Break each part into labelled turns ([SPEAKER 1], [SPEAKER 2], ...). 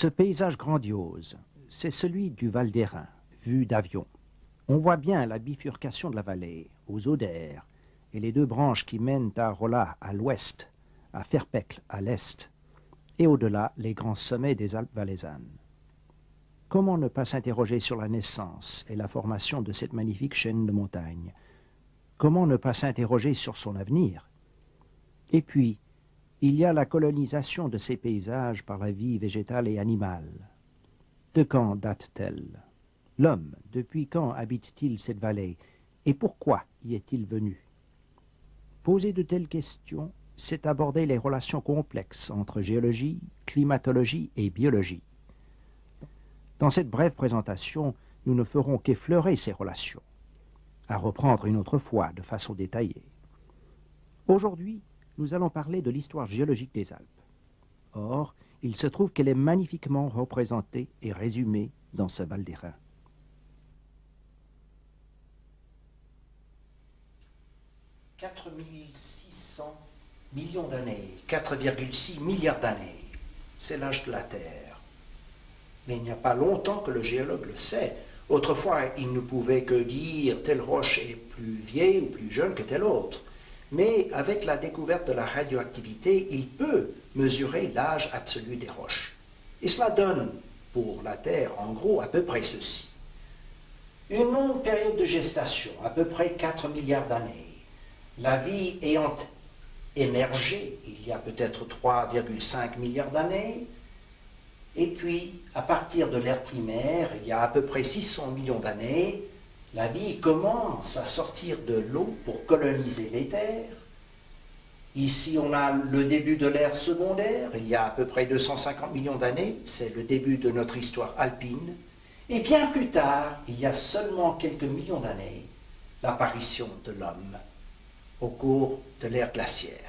[SPEAKER 1] Ce paysage grandiose, c'est celui du Val d'Airain, vu d'avion. On voit bien la bifurcation de la vallée, aux Odères, et les deux branches qui mènent à Rolla à l'ouest, à Ferpecle à l'est, et au-delà les grands sommets des Alpes valaisannes. Comment ne pas s'interroger sur la naissance et la formation de cette magnifique chaîne de montagnes? Comment ne pas s'interroger sur son avenir? Et puis, il y a la colonisation de ces paysages par la vie végétale et animale. De quand date-t-elle? L'homme, depuis quand habite-t-il cette vallée? Et pourquoi y est-il venu? Poser de telles questions, c'est aborder les relations complexes entre géologie, climatologie et biologie. Dans cette brève présentation, nous ne ferons qu'effleurer ces relations, à reprendre une autre fois de façon détaillée. Aujourd'hui, nous allons parler de l'histoire géologique des Alpes. Or, il se trouve qu'elle est magnifiquement représentée et résumée dans ce Val d'airain. « 4600 millions d'années, 4,6 milliards d'années, c'est l'âge de la Terre. Mais il n'y a pas longtemps que le géologue le sait. Autrefois, il ne pouvait que dire telle roche est plus vieille ou plus jeune que telle autre. Mais avec la découverte de la radioactivité, il peut mesurer l'âge absolu des roches. Et cela donne, pour la Terre, en gros, à peu près ceci. Une longue période de gestation, à peu près 4 milliards d'années. La vie ayant émergé il y a peut-être 3,5 milliards d'années, et puis, à partir de l'ère primaire, il y a à peu près 600 millions d'années, la vie commence à sortir de l'eau pour coloniser les terres. Ici, on a le début de l'ère secondaire, il y a à peu près 250 millions d'années, c'est le début de notre histoire alpine. Et bien plus tard, il y a seulement quelques millions d'années, l'apparition de l'homme au cours de l'ère glaciaire.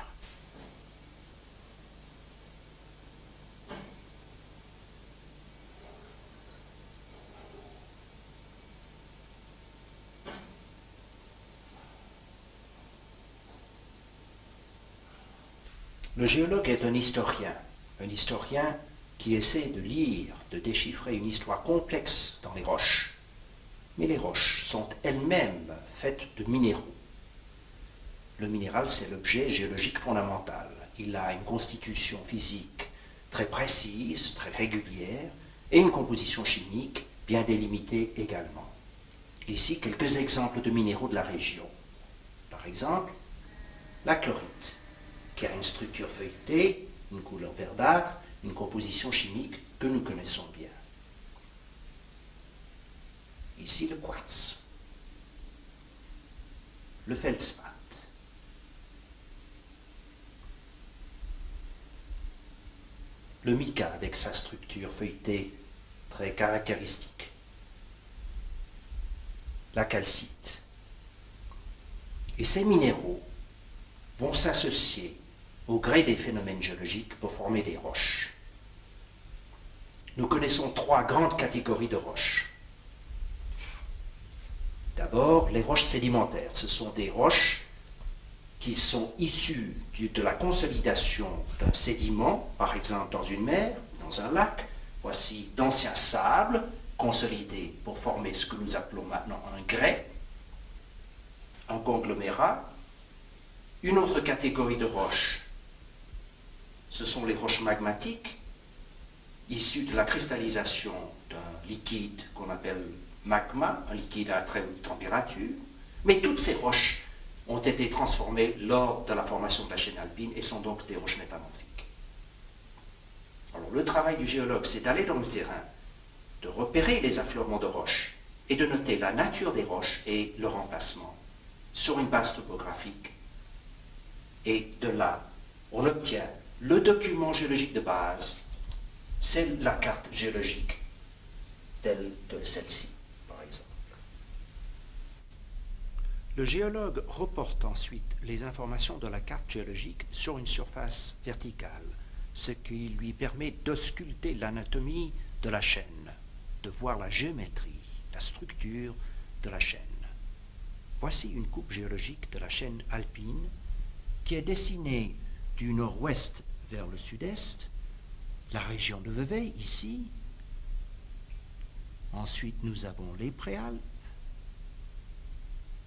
[SPEAKER 1] Le géologue est un historien, un historien qui essaie de lire, de déchiffrer une histoire complexe dans les roches. Mais les roches sont elles-mêmes faites de minéraux. Le minéral, c'est l'objet géologique fondamental. Il a une constitution physique très précise, très régulière, et une composition chimique bien délimitée également. Ici, quelques exemples de minéraux de la région. Par exemple, la chlorite qui a une structure feuilletée, une couleur verdâtre, une composition chimique que nous connaissons bien. Ici le quartz, le feldspath, le mica avec sa structure feuilletée très caractéristique, la calcite. Et ces minéraux vont s'associer au gré des phénomènes géologiques pour former des roches. Nous connaissons trois grandes catégories de roches. D'abord, les roches sédimentaires. Ce sont des roches qui sont issues de la consolidation d'un sédiment, par exemple dans une mer, dans un lac. Voici d'anciens sables consolidés pour former ce que nous appelons maintenant un grès, un conglomérat. Une autre catégorie de roches ce sont les roches magmatiques issues de la cristallisation d'un liquide qu'on appelle magma, un liquide à très haute température. Mais toutes ces roches ont été transformées lors de la formation de la chaîne alpine et sont donc des roches métamorphiques. Alors le travail du géologue, c'est d'aller dans le terrain, de repérer les affleurements de roches et de noter la nature des roches et leur emplacement sur une base topographique. Et de là, on obtient le document géologique de base, c'est la carte géologique telle que celle-ci, par exemple. Le géologue reporte ensuite les informations de la carte géologique sur une surface verticale, ce qui lui permet d'ausculter l'anatomie de la chaîne, de voir la géométrie, la structure de la chaîne. Voici une coupe géologique de la chaîne alpine qui est dessinée du nord-ouest vers le sud-est la région de Vevey, ici. Ensuite, nous avons les Préalpes.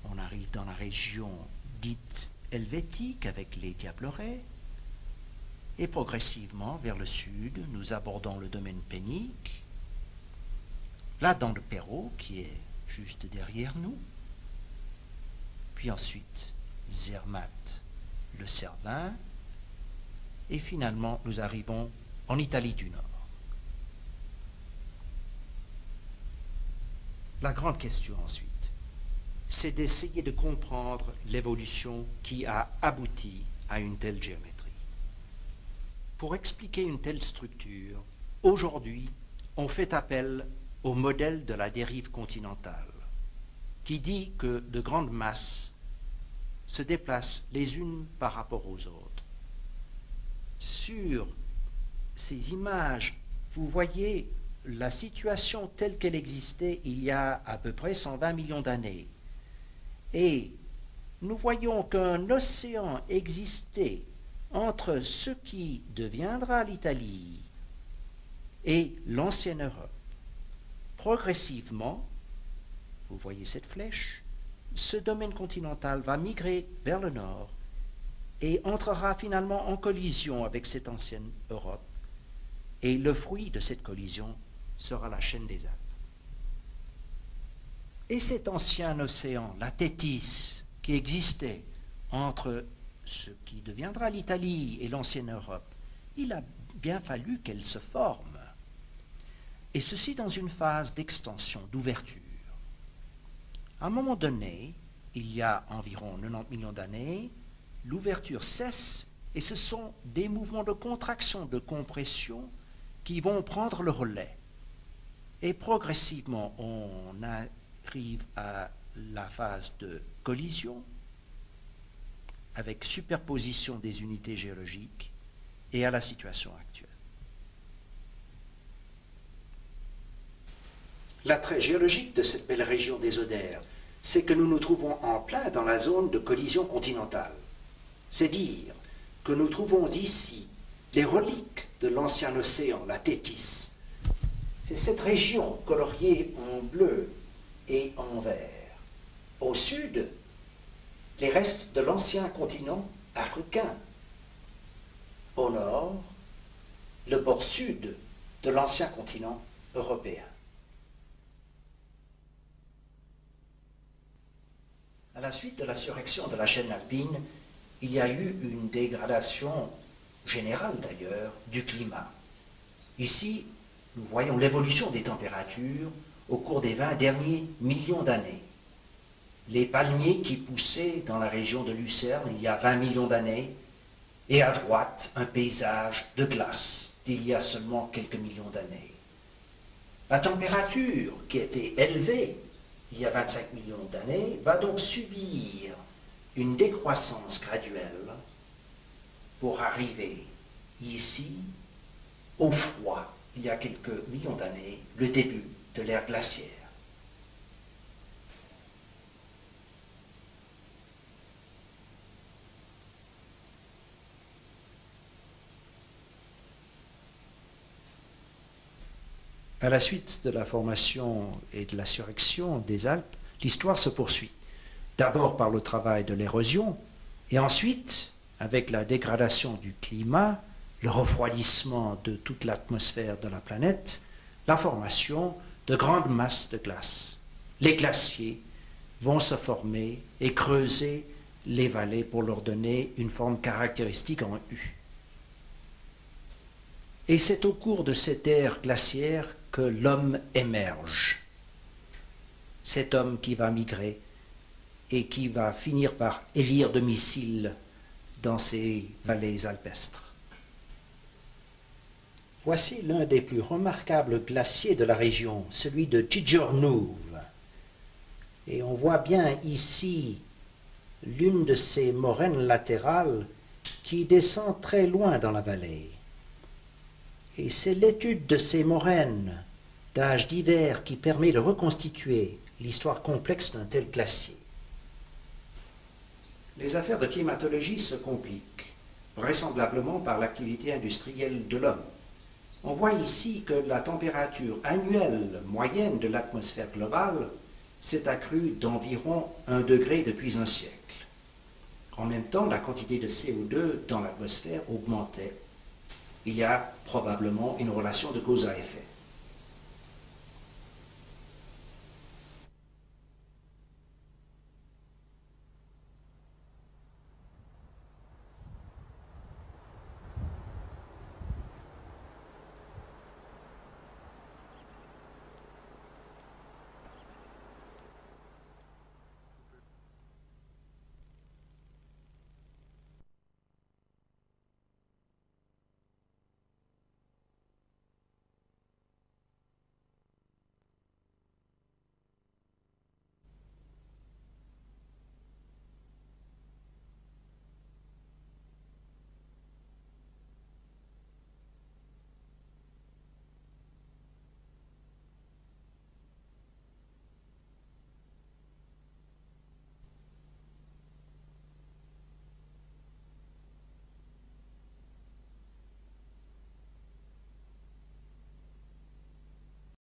[SPEAKER 1] On arrive dans la région dite helvétique avec les Diablerets. Et progressivement, vers le sud, nous abordons le domaine pénique, la dent de Perrault, qui est juste derrière nous. Puis ensuite, Zermatt, le Cervin. Et finalement, nous arrivons en Italie du Nord. La grande question ensuite, c'est d'essayer de comprendre l'évolution qui a abouti à une telle géométrie. Pour expliquer une telle structure, aujourd'hui, on fait appel au modèle de la dérive continentale, qui dit que de grandes masses se déplacent les unes par rapport aux autres. Sur ces images, vous voyez la situation telle qu'elle existait il y a à peu près 120 millions d'années. Et nous voyons qu'un océan existait entre ce qui deviendra l'Italie et l'ancienne Europe. Progressivement, vous voyez cette flèche, ce domaine continental va migrer vers le nord et entrera finalement en collision avec cette ancienne Europe. Et le fruit de cette collision sera la chaîne des Alpes. Et cet ancien océan, la Tétis, qui existait entre ce qui deviendra l'Italie et l'ancienne Europe, il a bien fallu qu'elle se forme. Et ceci dans une phase d'extension, d'ouverture. À un moment donné, il y a environ 90 millions d'années, l'ouverture cesse et ce sont des mouvements de contraction, de compression qui vont prendre le relais. Et progressivement, on arrive à la phase de collision, avec superposition des unités géologiques et à la situation actuelle. L'attrait géologique de cette belle région des Odères, c'est que nous nous trouvons en plein dans la zone de collision continentale. C'est dire que nous trouvons ici les reliques de l'ancien océan, la Tétis. C'est cette région coloriée en bleu et en vert. Au sud, les restes de l'ancien continent africain. Au nord, le bord sud de l'ancien continent européen. À la suite de la surrection de la chaîne alpine, il y a eu une dégradation générale d'ailleurs du climat. Ici, nous voyons l'évolution des températures au cours des 20 derniers millions d'années les palmiers qui poussaient dans la région de Lucerne il y a 20 millions d'années, et à droite un paysage de glace d'il y a seulement quelques millions d'années. La température qui était élevée il y a 25 millions d'années va donc subir une décroissance graduelle pour arriver ici au froid il y a quelques millions d'années, le début de l'ère glaciaire. À la suite de la formation et de la surrection des Alpes, l'histoire se poursuit. D'abord par le travail de l'érosion, et ensuite, avec la dégradation du climat, le refroidissement de toute l'atmosphère de la planète, la formation de grandes masses de glace. Les glaciers vont se former et creuser les vallées pour leur donner une forme caractéristique en U. Et c'est au cours de cette ère glaciaire que l'homme émerge. Cet homme qui va migrer et qui va finir par élire domicile dans ces vallées alpestres. Voici l'un des plus remarquables glaciers de la région, celui de Tijornouv. Et on voit bien ici l'une de ces moraines latérales qui descend très loin dans la vallée. Et c'est l'étude de ces moraines d'âge divers qui permet de reconstituer l'histoire complexe d'un tel glacier. Les affaires de climatologie se compliquent, vraisemblablement par l'activité industrielle de l'homme. On voit ici que la température annuelle moyenne de l'atmosphère globale s'est accrue d'environ un degré depuis un siècle. En même temps, la quantité de CO2 dans l'atmosphère augmentait. Il y a probablement une relation de cause à effet.